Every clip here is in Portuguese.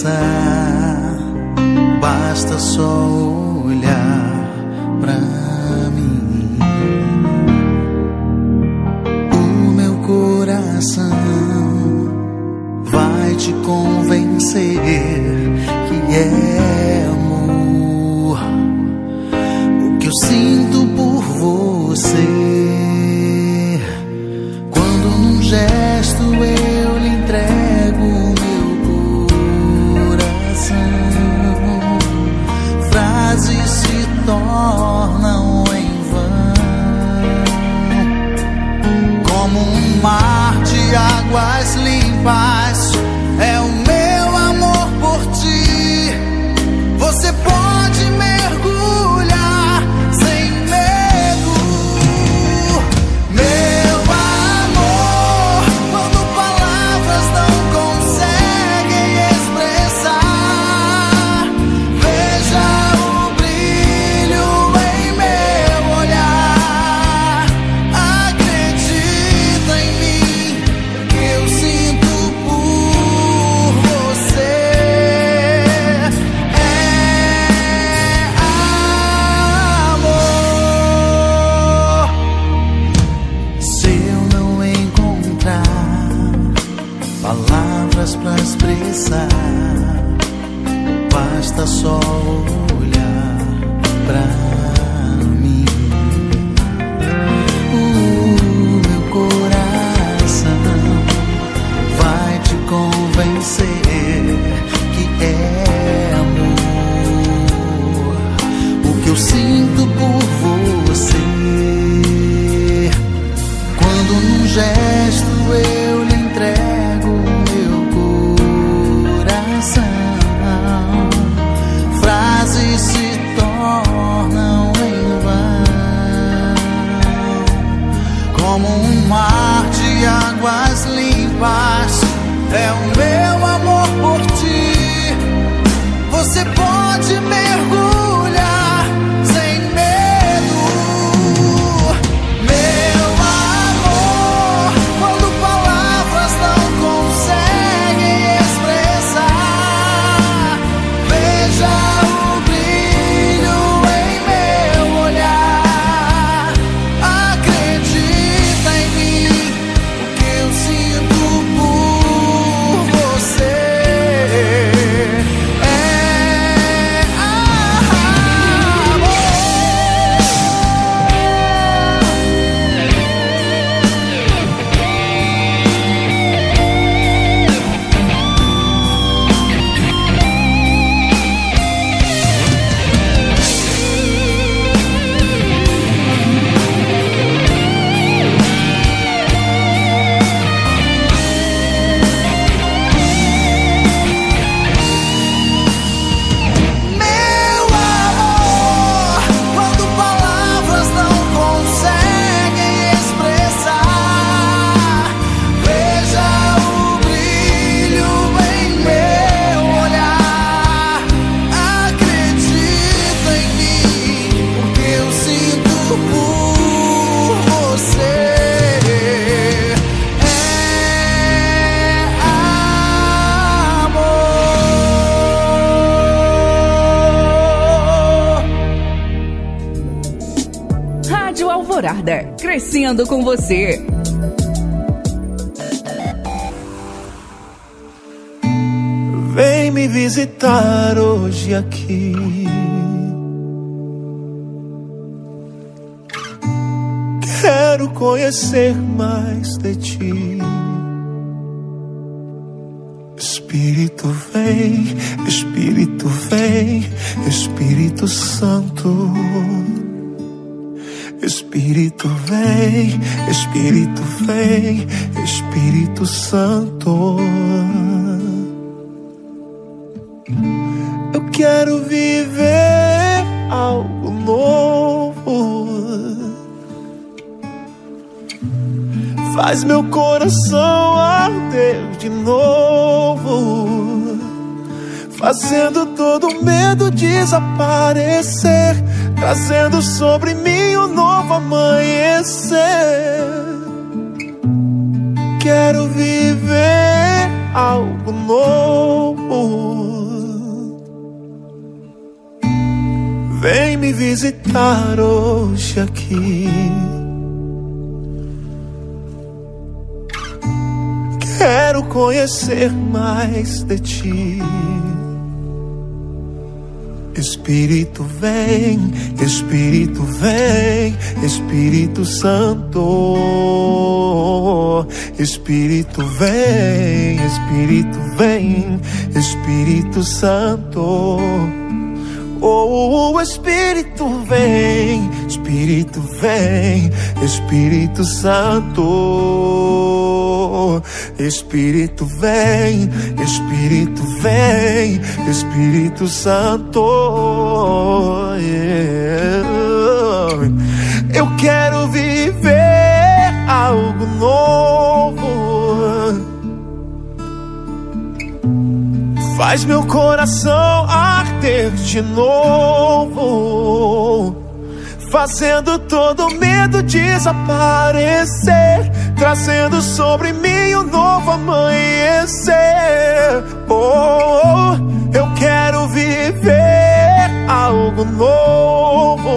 pensar, basta só como um mar de águas limpas. Rádio Alvorada, crescendo com você. Vem me visitar hoje aqui. Quero conhecer mais de ti. Espírito vem, Espírito vem, Espírito Santo. Espírito vem, Espírito vem, Espírito Santo. Eu quero viver algo novo. Faz meu coração arder de novo, fazendo todo medo desaparecer, trazendo sobre mim novo amanhecer. Quero viver algo novo. Vem me visitar hoje aqui. Quero conhecer mais de ti. Espírito vem, Espírito vem, Espírito Santo. Espírito vem, Espírito vem, Espírito Santo. Oh, Espírito vem, Espírito vem, Espírito Santo. Espírito vem, Espírito vem, Espírito Santo. Eu quero viver algo novo. Faz meu coração arder de novo, fazendo todo medo desaparecer, trazendo sobre mim um novo amanhecer. Oh, eu quero viver algo novo.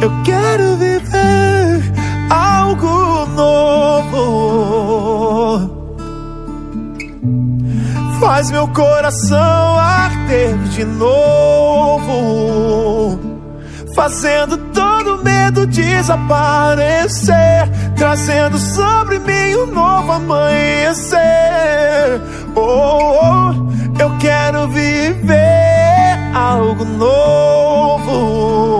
Eu quero viver algo novo. Faz meu coração arder de novo, fazendo medo desaparecer, trazendo sobre mim um novo amanhecer. Oh, oh eu quero viver algo novo.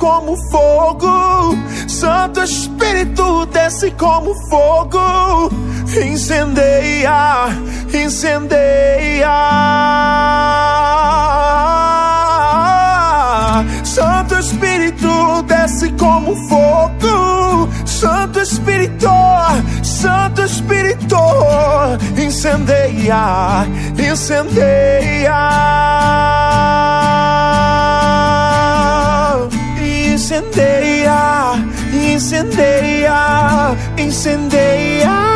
como fogo, Santo Espírito desce como fogo, incendeia, incendeia. Santo Espírito desce como fogo, Santo Espírito, Santo Espírito, incendeia, incendeia, incendeia, incendeia, incendeia.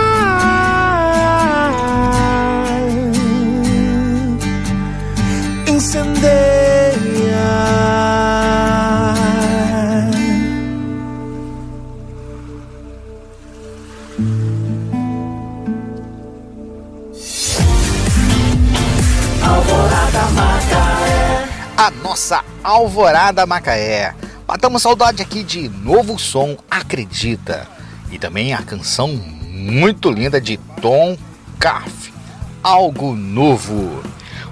a nossa Alvorada Macaé. Matamos saudade aqui de Novo Som Acredita. E também a canção muito linda de Tom Caff, Algo Novo.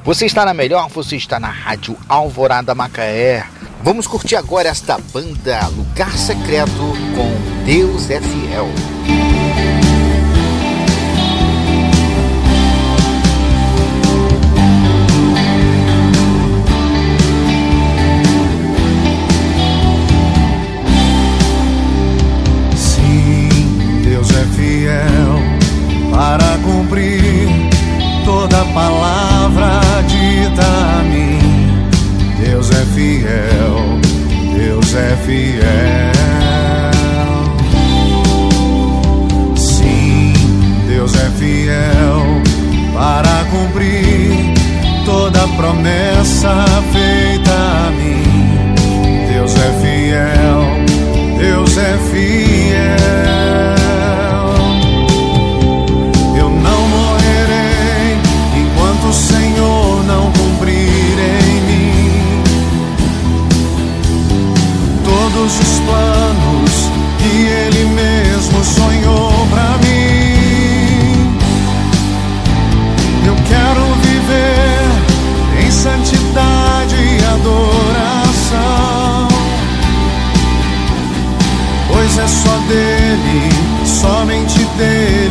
Você está na melhor, você está na Rádio Alvorada Macaé. Vamos curtir agora esta banda Lugar Secreto com Deus é Fiel. fiel, Deus é fiel. Sim, Deus é fiel para cumprir toda promessa feita a mim. Deus é fiel, Deus é fiel. Deus é só dele, somente dele.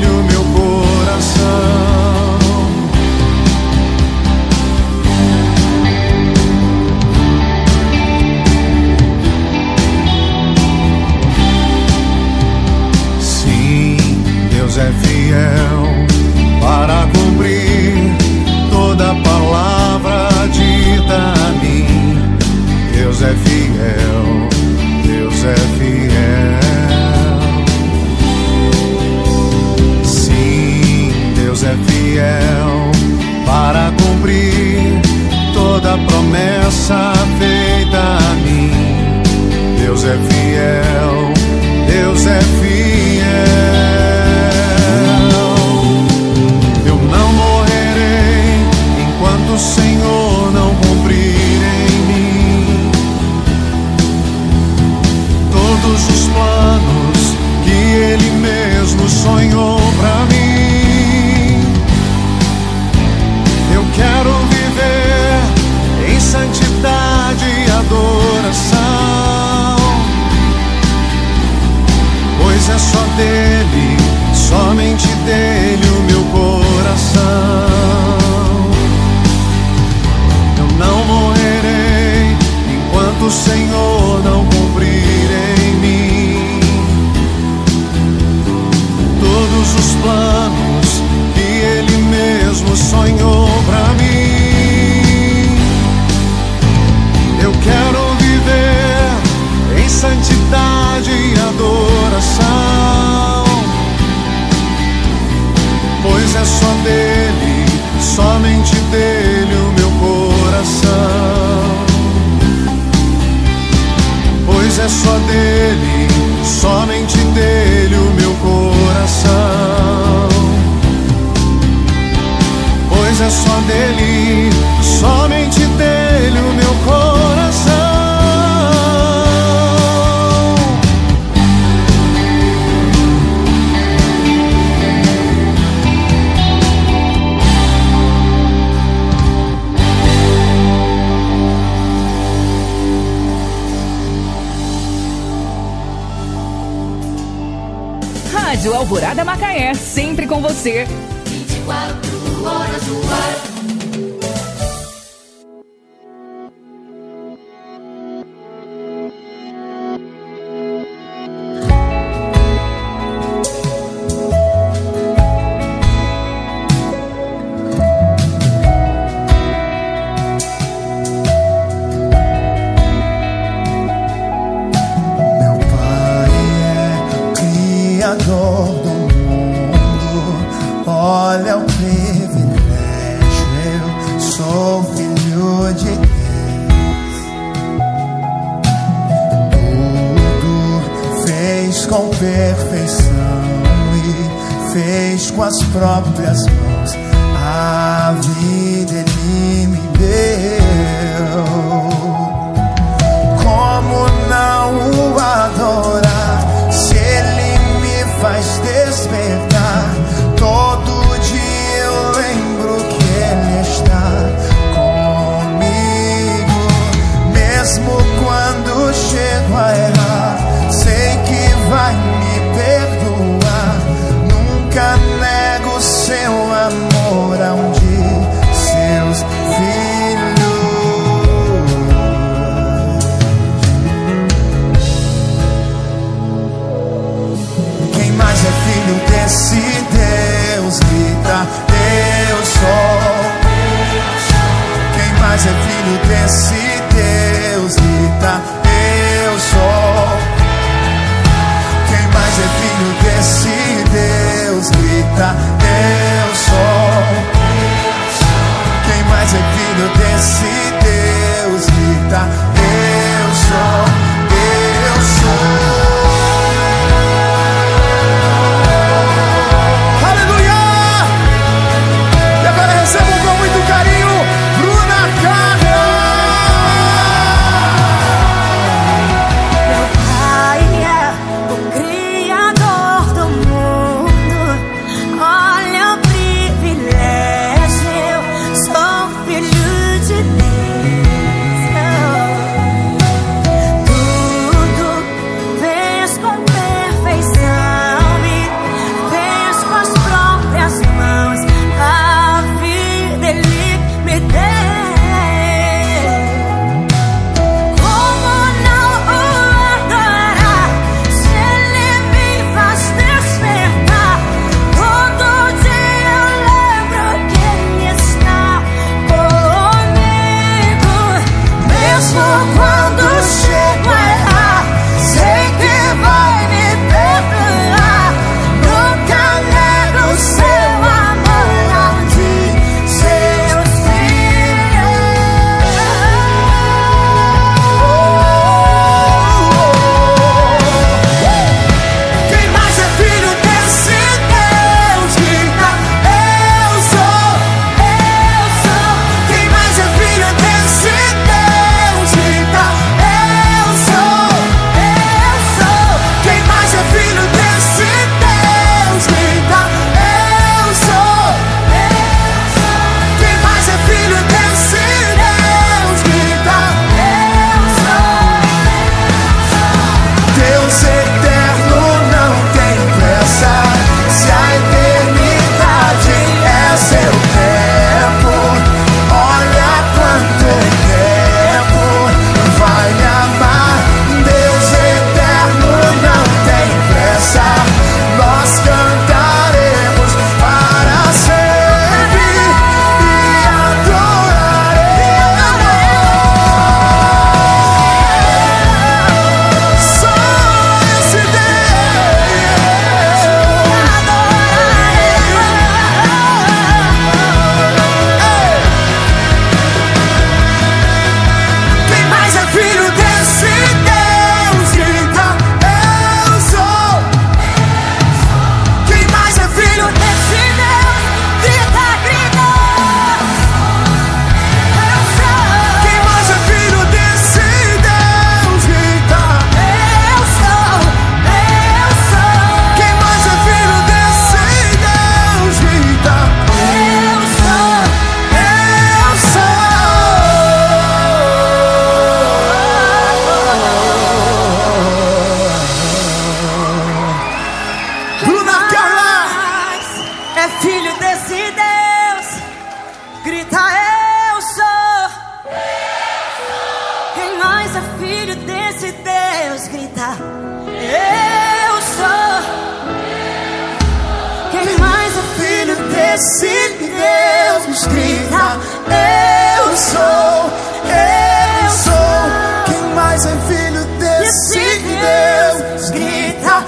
você. próprias mãos. Desse Deus grita: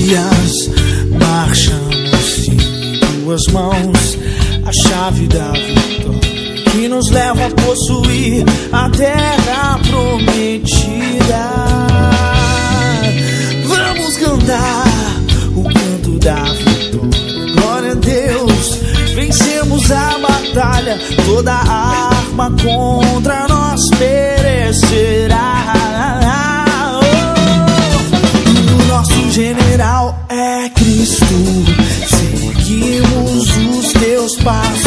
Messias, marchamos em tuas mãos a chave da vitória que nos leva a possuir a terra prometida. Vamos cantar o canto da vitória. Glória a Deus, vencemos a batalha. Toda arma contra nós perecerá. Seguimos os teus passos.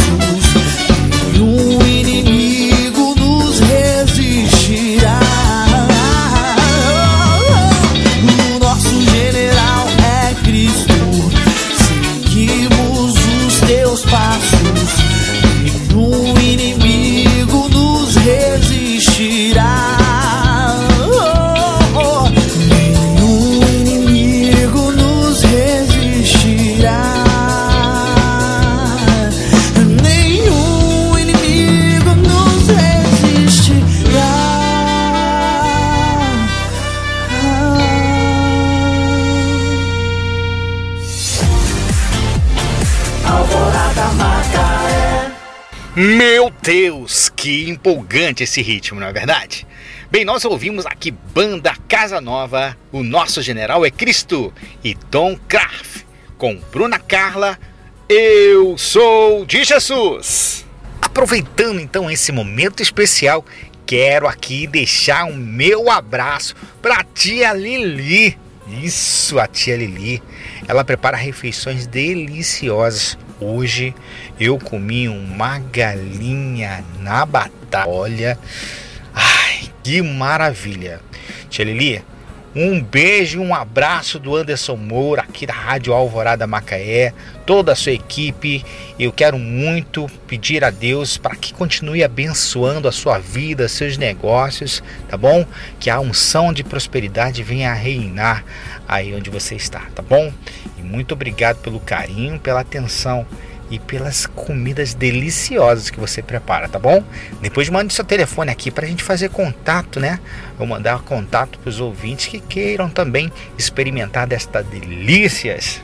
Que empolgante esse ritmo, não é verdade? Bem, nós ouvimos aqui Banda Casa Nova, o nosso general é Cristo e Tom Kraft com Bruna Carla, Eu Sou de Jesus. Aproveitando então esse momento especial, quero aqui deixar um meu abraço para tia Lili. Isso, a tia Lili. Ela prepara refeições deliciosas. Hoje eu comi uma galinha na batata. Olha, ai, que maravilha. Tia Lili, Um beijo e um abraço do Anderson Moura, aqui da Rádio Alvorada Macaé, toda a sua equipe. Eu quero muito pedir a Deus para que continue abençoando a sua vida, seus negócios, tá bom? Que a unção de prosperidade venha a reinar aí onde você está, tá bom? E muito obrigado pelo carinho, pela atenção e pelas comidas deliciosas que você prepara, tá bom? Depois mande seu telefone aqui para a gente fazer contato, né? Vou mandar contato para os ouvintes que queiram também experimentar destas delícias.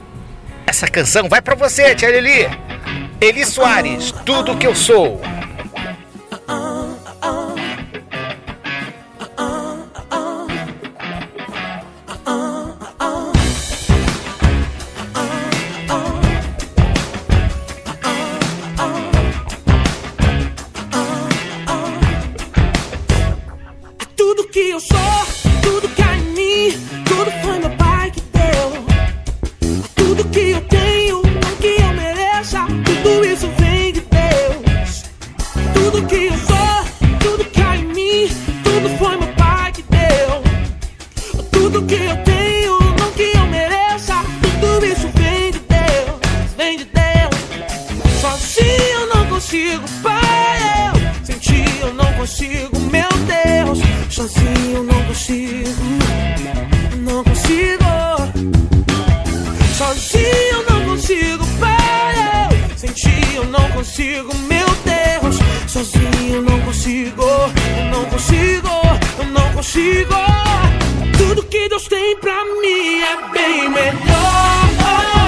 Essa canção vai para você, Tia Lili. Eli Soares, tudo que eu sou. Consigo, meu Deus. Sozinho não consigo, eu não consigo, eu não consigo. Tudo que Deus tem pra mim é bem melhor,